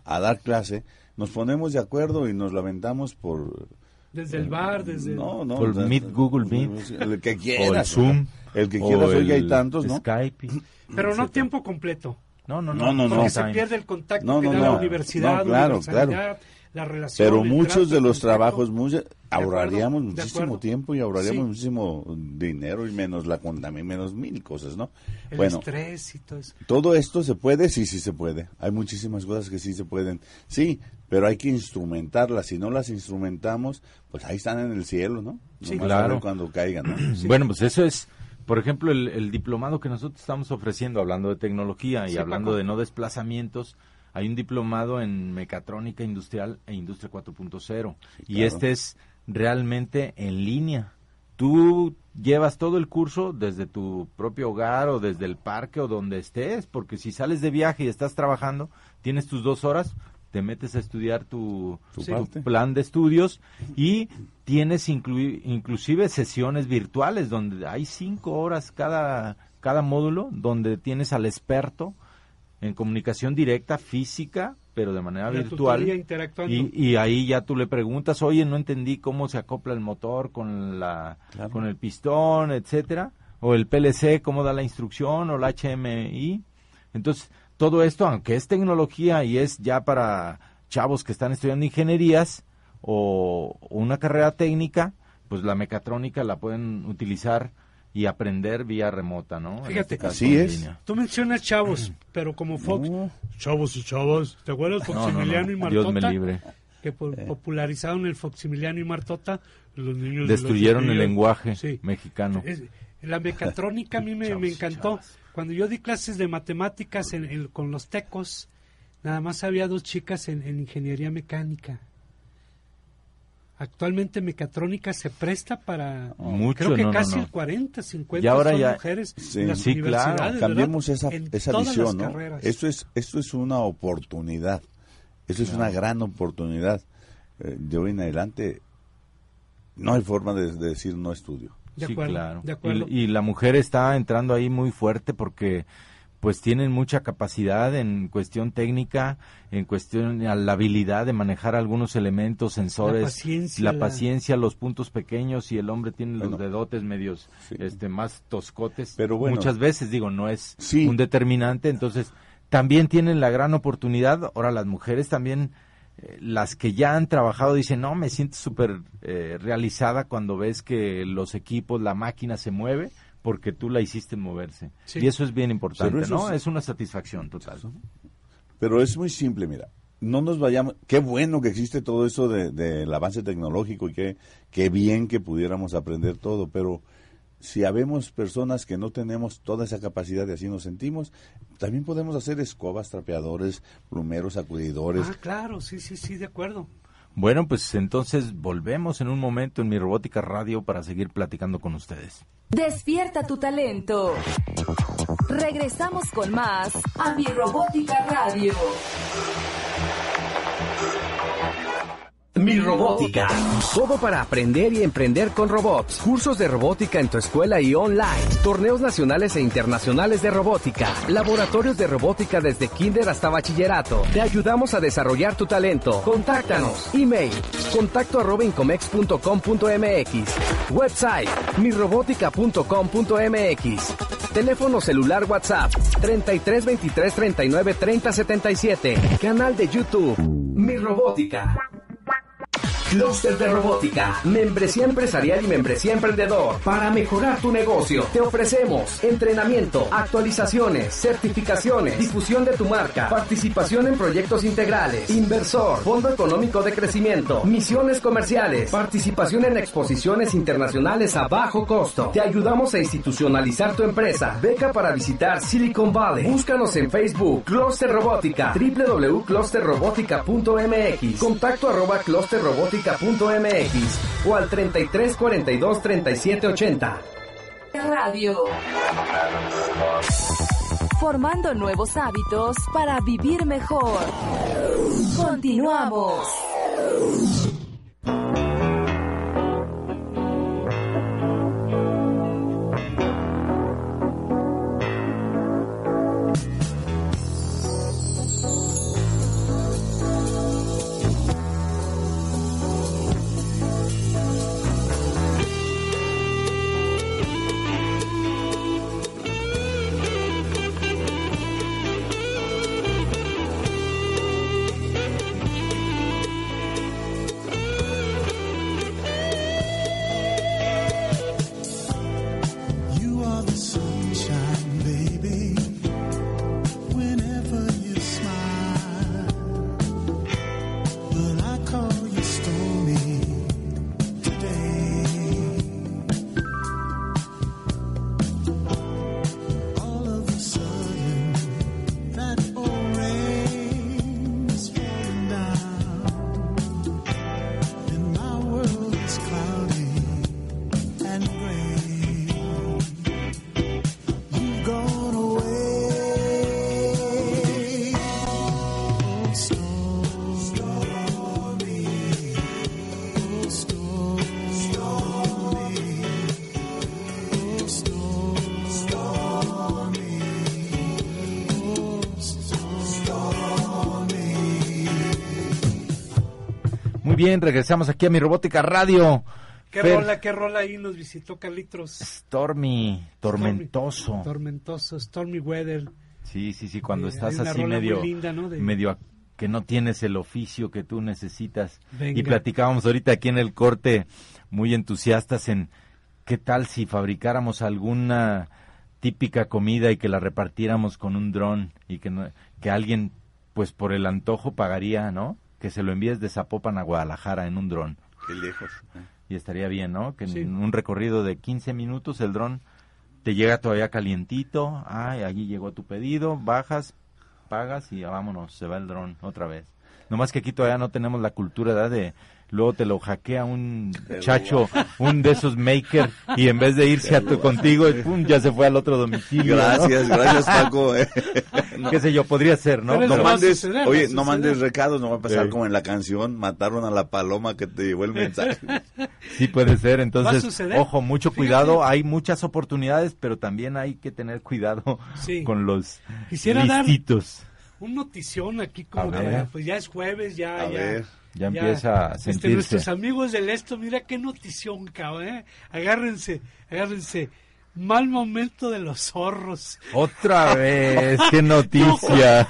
a dar clase, nos ponemos de acuerdo y nos lamentamos por... Desde el bar, desde... No, no. Por o Meet, Google Meet. El que o quieras. el Zoom. El que o quieras, oye, hay tantos, ¿no? Skype. Pero no tiempo completo, No, no, No, no. no, no. porque se pierde el contacto No, que no, da no. la universidad, No, claro, universalidad, la relación. Pero muchos trato, de los trabajos, mucha- acuerdo, ahorraríamos muchísimo tiempo y ahorraríamos Sí. muchísimo dinero y menos la contaminación, menos mil cosas, ¿no? El bueno, estrés y todo eso. todo esto se puede, sí, sí se puede. Hay muchísimas cosas que sí se pueden, sí, pero hay que instrumentarlas. Si no las instrumentamos, pues ahí están en el cielo, ¿no? Sí, Nomás claro. cuando caigan, ¿no? Bueno, pues eso es, por ejemplo, el, el diplomado que nosotros estamos ofreciendo, hablando de tecnología y Sí, hablando Paco. de no desplazamientos, hay un diplomado en mecatrónica industrial e industria 4.0 y claro. este es realmente en línea. Tú llevas todo el curso desde tu propio hogar o desde el parque o donde estés, porque si sales de viaje y estás trabajando, tienes tus dos horas, te metes a estudiar tu, Tu plan de estudios y tienes inclui- inclusive sesiones virtuales donde hay cinco horas cada, cada módulo, donde tienes al experto en comunicación directa, física, pero de manera virtual. interactuando. Y, y ahí ya tú le preguntas, oye, no entendí cómo se acopla el motor con la Claro. con el pistón, etcétera, o el PLC, cómo da la instrucción, o la HMI. Entonces, todo esto, aunque es tecnología y es ya para chavos que están estudiando ingenierías o una carrera técnica, pues la mecatrónica la pueden utilizar y aprender vía remota, ¿no? Fíjate, este así es. línea. Tú mencionas chavos, pero como Fox, No. chavos y chavos, ¿te acuerdas No, no, no, Foximiliano y Martota? Dios me libre. Que po- popularizaron el Foximiliano y Martota, los niños Destruyeron de los el lenguaje Sí. mexicano. Es- la mecatrónica a mí me, me encantó. Cuando yo di clases de matemáticas en- en- con los tecos, nada más había dos chicas en, en ingeniería mecánica. Actualmente mecatrónica se presta para Mucho, creo que no, casi no. el 40, 50 Y ahora son ya- mujeres Sí. en las Sí, claro. Cambiemos esa, En esa todas visión, las. Esto es, esto es una oportunidad. Esto es una gran oportunidad. Eh, de hoy en adelante no hay forma de, de decir no estudio. De sí, acuerdo, claro. de acuerdo. Y, y la mujer está entrando ahí muy fuerte porque pues tienen mucha capacidad en cuestión técnica, en cuestión a la habilidad de manejar algunos elementos, sensores, paciencia, la la- paciencia, los puntos pequeños y el hombre tiene los dedotes medios Sí. este más toscotes. Pero bueno. Muchas veces digo, no es Sí. un determinante, entonces también tienen la gran oportunidad, ahora las mujeres también eh, las que ya han trabajado dicen, no, me siento súper eh, realizada cuando ves que los equipos, la máquina se mueve porque tú la hiciste moverse. Sí. Y eso es bien importante, ¿no? Es una satisfacción total. Pero es muy simple, mira. No nos vayamos. Qué bueno que existe todo eso de- del avance tecnológico y qué, qué bien que pudiéramos aprender todo. Pero si habemos personas que no tenemos toda esa capacidad y así nos sentimos, también podemos hacer escobas, trapeadores, plumeros, sacudidores. Ah, claro, sí, sí, sí, de acuerdo. Bueno, pues entonces volvemos en un momento en mi robótica radio para seguir platicando con ustedes. Despierta tu talento. Regresamos con más a mi robótica radio. Mi robótica. Todo para aprender y emprender con robots. Cursos de robótica en tu escuela y online. Torneos nacionales e internacionales de robótica. Laboratorios de robótica desde kinder hasta bachillerato. Te ayudamos a desarrollar tu talento. Contáctanos. Email. Contacto arroba incomex.com.mx. Website. mirobótica.com.mx. Teléfono celular WhatsApp 33 23 39 30 77. Canal de YouTube. Mi robótica. Clúster de Robótica, membresía empresarial y membresía emprendedor. Para mejorar tu negocio, te ofrecemos entrenamiento, actualizaciones, certificaciones, difusión de tu marca, participación en proyectos integrales, inversor, fondo económico de crecimiento, misiones comerciales, participación en exposiciones internacionales a bajo costo. Te ayudamos a institucionalizar tu empresa. Beca para visitar Silicon Valley. Búscanos en Facebook, Cluster Robótica, www.clusterrobotica.mx, contacto arroba clusterrobotica.mx o al 33 42 37 80. Radio. Formando nuevos hábitos para vivir mejor. Continuamos. Bien, regresamos aquí a mi Robótica Radio. ¿Qué Fer- rola, qué rola ahí nos visitó Carlitos? Stormy, tormentoso. Stormy, tormentoso, Stormy Weather. Sí, sí, sí, cuando Eh, estás así medio, linda, ¿no? De- medio que no tienes el oficio que tú necesitas. Venga. Y platicábamos ahorita aquí en el corte, muy entusiastas en qué tal si fabricáramos alguna típica comida y que la repartiéramos con un dron y que, no- que alguien, pues por el antojo pagaría, ¿no? Que se lo envíes de Zapopan a Guadalajara en un dron. Qué lejos. Y estaría bien, ¿no? Que Sí. en un recorrido de 15 minutos el dron te llega todavía calientito. Ay, allí llegó tu pedido, bajas, pagas y vámonos, se va el dron otra vez. Nomás que aquí todavía no tenemos la cultura ¿verdad? de luego te lo hackea un chacho, un de esos maker y en vez de irse a tu contigo, pum, ya se fue al otro domicilio. ¿no? Gracias, gracias Paco. eh. No, Qué sé yo, podría ser, ¿no? No mandes, suceder, oye, no mandes recados, no va a pasar Sí. como en la canción, mataron a la paloma que te llevó el mensaje. Sí puede ser, entonces, ojo, mucho Fíjate. cuidado, hay muchas oportunidades, pero también hay que tener cuidado Sí. con los Quisiera dar-. Un notición aquí como ver. pues ya es jueves, ya, A ya. ver. Ya empieza a Este, sentirse. nuestros amigos del esto, mira qué notición, cabrón, ¿eh? Agárrense, agárrense. Mal momento de los zorros. Otra vez, qué noticia.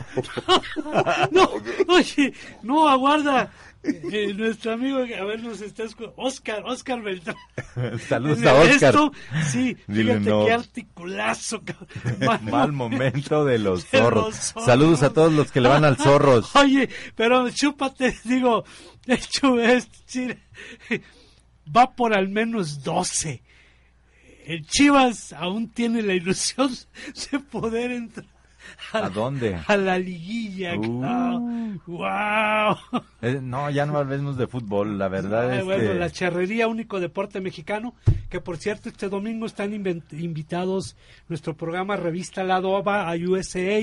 No, oye, no, aguarda. Eh, nuestro amigo, a ver, nos está Oscar, Oscar Beltrán. Saludos a Oscar. esto, sí, Dile fíjate no. qué articulazo, cabrón. Mal momento de los zorros. zorros. Saludos a todos los que le van al zorros. Oye, pero chúpate, digo, hecho, es, sí, va por al menos 12. El Chivas aún tiene la ilusión de poder entrar a, ¿A dónde? a la liguilla. Uh. ¡Wow! Eh, no, ya no hablemos de fútbol, la verdad es bueno, que... la charrería, único deporte mexicano, que por cierto este domingo están invitados nuestro programa Revista La Doba a USA,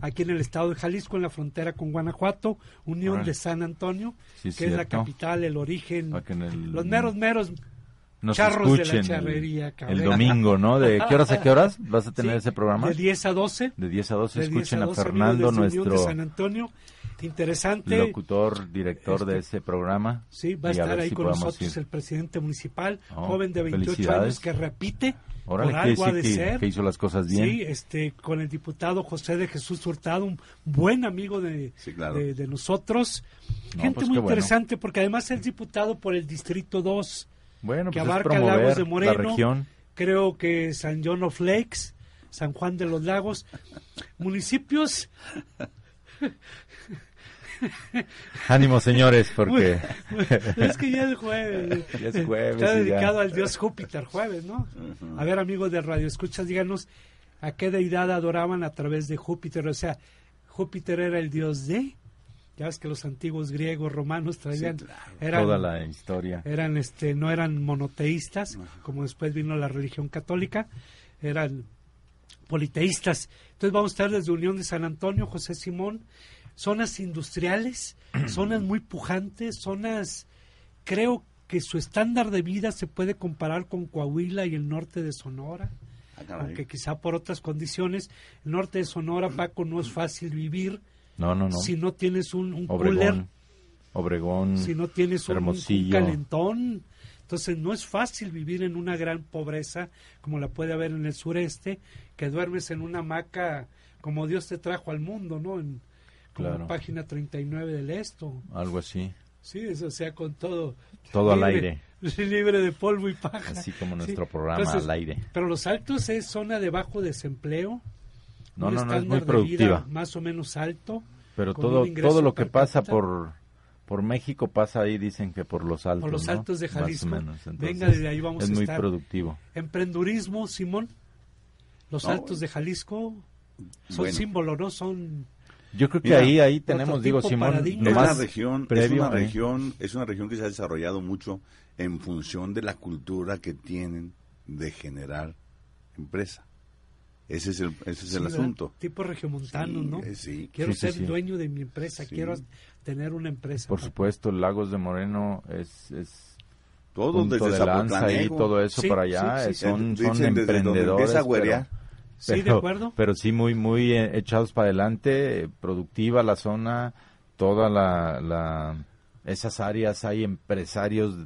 aquí en el estado de Jalisco, en la frontera con Guanajuato, Unión de San Antonio, Sí, que es la capital, el origen, el- los meros, meros nos charros de la escuchen charrería, el, domingo, ¿no? ¿De qué horas a qué horas vas a tener Sí, ese programa? De 10 a 12. De 10 a 12 de 10 escuchen a, 12, Fernando, amigos desde Unión de nuestro San Antonio. Interesante. locutor, director de Este, ese programa. Sí, va a estar ver ahí si con nosotros ir. el presidente municipal, Oh, joven de 28 felicidades. años que repite Órale, por algo ha de decir que, ser. que hizo las cosas bien. Sí, este, con el diputado José de Jesús Hurtado, un buen amigo de, Sí, claro. de, de nosotros. No, Gente pues muy bueno. interesante porque además es diputado por el Distrito 2, Bueno, que pues es abarca Lagos de la Moreno, región. creo que San John of Lakes, San Juan de los Lagos, municipios Ánimo, señores, porque es que ya es jueves. Ya es jueves Está ya. dedicado al dios Júpiter, jueves, ¿no? A ver, amigos de Radio Escuchas, díganos a qué deidad adoraban a través de Júpiter. O sea, Júpiter era el dios de. Ya ves que los antiguos griegos, romanos traían. eran, toda la historia. eran, este, no eran monoteístas, como después vino la religión católica, eran politeístas. Entonces vamos a estar desde Unión de San Antonio, José Simón, zonas industriales, zonas muy pujantes, zonas, creo que su estándar de vida se puede comparar con Coahuila y el norte de Sonora, Ah, aunque quizá por otras condiciones. El norte de Sonora, Paco, no es fácil vivir No, no, no. si no tienes un, un cooler Obregón. Obregón. si no tienes un, un calentón. Entonces no es fácil vivir en una gran pobreza como la puede haber en el sureste, que duermes en una hamaca como Dios te trajo al mundo, ¿no? En como Claro. página 39 del esto. Algo así. Sí, eso, o sea, con todo. Todo al libre- aire. Libre de polvo y paja. Así como Sí. nuestro programa Entonces, al aire. Pero los altos es zona de bajo desempleo. No, un no, no, es muy de productiva. vida más o menos alto. Pero todo, todo lo que pasa por, por México pasa ahí, dicen que por los altos. Por los ¿no? altos de Más o Jalisco. menos. Venga, Entonces, desde ahí vamos Es a muy estar. productivo. Emprendurismo, Simón. Los No, altos de Jalisco son Bueno. símbolo, ¿no? Son Yo creo que Mira, ahí, ahí tenemos, digo, Simón. Es una región, es una ¿eh? región, es una región que se ha desarrollado mucho en función de la cultura que tienen de generar empresa. Ese es el, ese es sí, el ¿verdad? asunto. tipo regiomontano, Sí, ¿no? eh, sí. Quiero ser sí. dueño de mi empresa, Sí. quiero tener una empresa. Por supuesto, Lagos de Moreno es, es Todo punto desde de lanza y Zapotlanejo. todo eso Sí, para allá. sí, eh. Son, Dicen son desde donde emprendedores. a pero-. Sí, de acuerdo. Pero sí muy, muy eh, echados para adelante, eh, productiva la zona, toda la, la esas áreas hay empresarios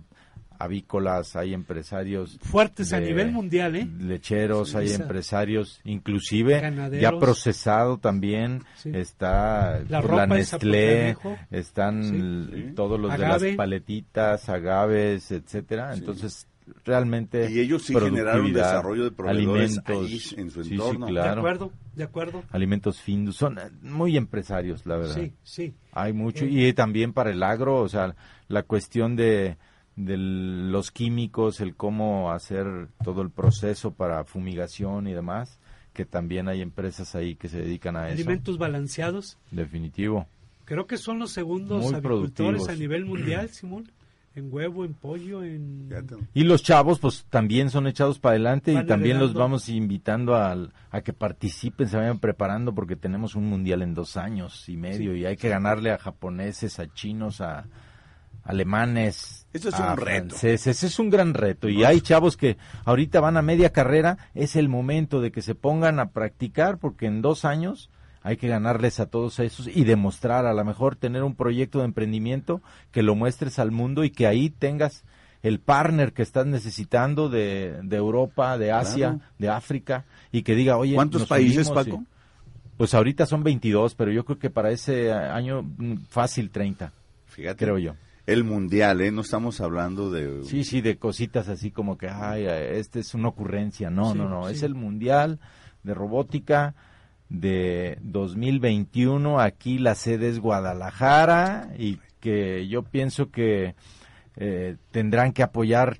avícolas, hay empresarios fuertes a de nivel mundial, ¿eh? lecheros, hay Esa- empresarios, inclusive Ganaderos. ya procesado también Sí. está La pues, ropa la de Nestlé, están Sí. todos los de las paletitas, agaves, etcétera. Entonces realmente Y ellos sí generaron desarrollo de proveedores alimentos, ahí en su sí, sí, entorno. De claro. acuerdo, de acuerdo. alimentos finos, son eh, muy empresarios, la verdad. Sí, sí. Hay mucho Eh. y también para el agro, o sea, la cuestión de, de los químicos, el cómo hacer todo el proceso para fumigación y demás, que también hay empresas ahí que se dedican a eso. Alimentos balanceados. Definitivo. Creo que son los segundos Muy productivos. a nivel mundial, Simón. En huevo, en pollo, en... Y los chavos, pues también son echados para adelante Van y también los vamos invitando al- a, que participen, se vayan preparando porque tenemos un mundial en dos años y medio y hay que ganarle a japoneses, a chinos, a alemanes, Eso es un reto. franceses. Es un gran reto y hay chavos que ahorita van a media carrera, es el momento de que se pongan a practicar porque en dos años hay que ganarles a todos esos y demostrar, a lo mejor tener un proyecto de emprendimiento que lo muestres al mundo y que ahí tengas el partner que estás necesitando de, de Europa, de Asia, Claro. de África y que diga, oye, ¿Cuántos países, y- Paco? pues ahorita son 22, pero yo creo que para ese año mm, fácil 30, Fíjate. creo yo. El mundial, ¿eh? No estamos hablando de... Sí, sí, de cositas así como que, ay, este es una ocurrencia. No, Sí, no, no, sí. es el Mundial de Robótica de 2021. Aquí la sede es Guadalajara y que yo pienso que eh, tendrán que apoyar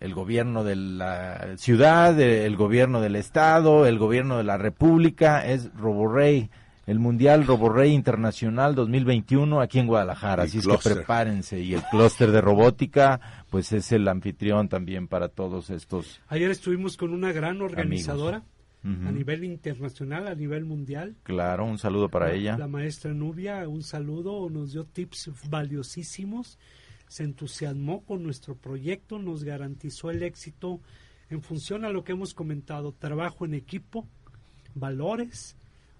el gobierno de la ciudad, eh, el gobierno del estado, el gobierno de la república, es Roborrey, el Mundial Roborrey Internacional 2021 aquí en Guadalajara, El así es que prepárense y el clúster de robótica pues es el anfitrión también para todos estos Ayer estuvimos con una gran organizadora a nivel internacional, a nivel mundial. Claro, un saludo para La- ella. La maestra Nubia, un saludo, nos dio tips valiosísimos, se entusiasmó con nuestro proyecto, nos garantizó el éxito en función a lo que hemos comentado, trabajo en equipo, valores,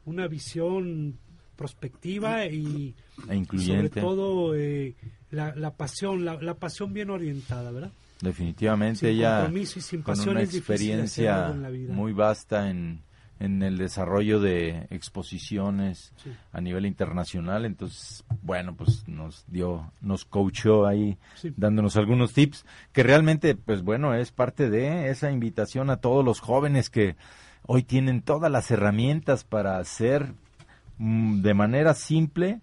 una visión prospectiva y E sobre incluyente, todo eh, la, la pasión, la, la pasión bien orientada, ¿verdad? definitivamente sin ella y sin con una experiencia en la vida. muy vasta en, en el desarrollo de exposiciones Sí. a nivel internacional, entonces, bueno, pues nos dio, nos coachó ahí, Sí. dándonos algunos tips, que realmente, pues bueno, es parte de esa invitación a todos los jóvenes que hoy tienen todas las herramientas para hacer mm, de manera simple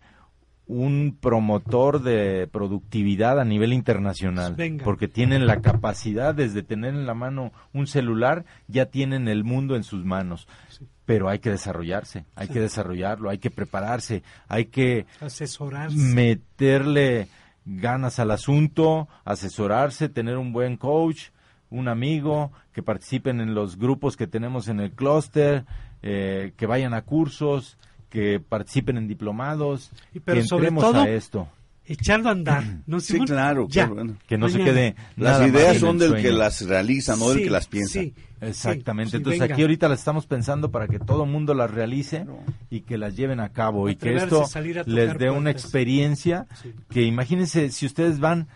un promotor de productividad a nivel internacional, Venga. porque tienen la capacidad desde tener en la mano un celular, ya tienen el mundo en sus manos. Sí. Pero hay que desarrollarse, hay Sí. que desarrollarlo, hay que prepararse, hay que Asesorarse. meterle ganas al asunto, asesorarse, tener un buen coach, un amigo, que participen en los grupos que tenemos en el clúster, eh, que vayan a cursos, que participen en diplomados, Y pero que sobre entremos todo, a esto, echarlo a andar, ¿no, Sí, claro, Ya. bueno. que no se quede Las ideas en son el del sueño. que las realiza, no del que las piensa. sí, Exactamente, sí, entonces venga. aquí ahorita las estamos pensando para que todo el mundo las realice y que las lleven a cabo y que esto les dé una experiencia Sí. que imagínense si ustedes van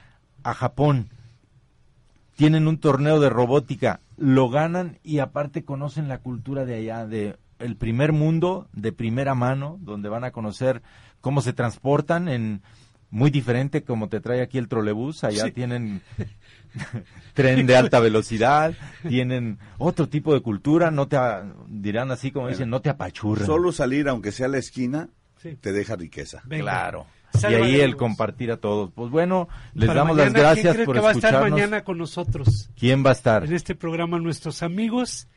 a Japón, tienen un torneo de robótica, lo ganan y aparte conocen la cultura de allá, de el primer mundo, de primera mano, donde van a conocer cómo se transportan en muy diferente como te trae aquí el trolebús, allá Sí. tienen tren de alta velocidad, tienen otro tipo de cultura, no te a- dirán así como dicen, no te apachurran. Solo salir, aunque sea a la esquina, Sí. te deja riqueza. Venga. Claro. Y ahí el compartir a todos. Pues bueno, les Para damos mañana, las gracias ¿quién por que va a estar escucharnos. mañana con nosotros ¿Quién va a estar? en este programa? Nuestros amigos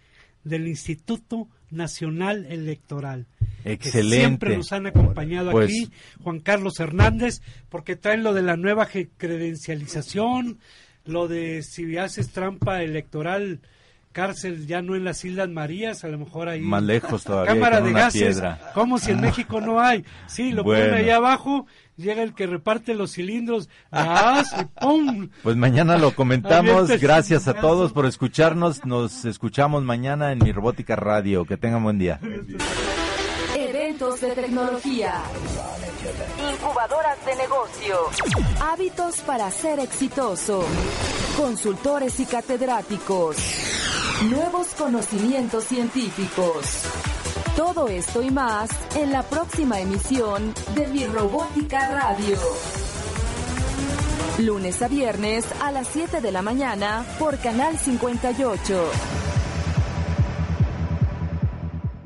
del Instituto Nacional Electoral. que Excelente. siempre nos han acompañado Pues- aquí, Juan Carlos Hernández, porque traen lo de la nueva credencialización, lo de si haces trampa electoral, cárcel ya no en las Islas Marías, a lo mejor ahí. Más lejos todavía, Cámara con de una gases, piedra. como si en México no hay. Sí, lo Bueno. ponen allá abajo, llega el que reparte los cilindros, gas y ¡pum! Pues mañana lo comentamos. Gracias a todos por escucharnos. Nos escuchamos mañana en mi robótica radio. Que tengan buen día. Hábitos de tecnología. Incubadoras de negocio. Hábitos para ser exitoso. Consultores y catedráticos. Nuevos conocimientos científicos. Todo esto y más en la próxima emisión de Mi Robótica Radio. Lunes a viernes a las 7 de la mañana por Canal 58.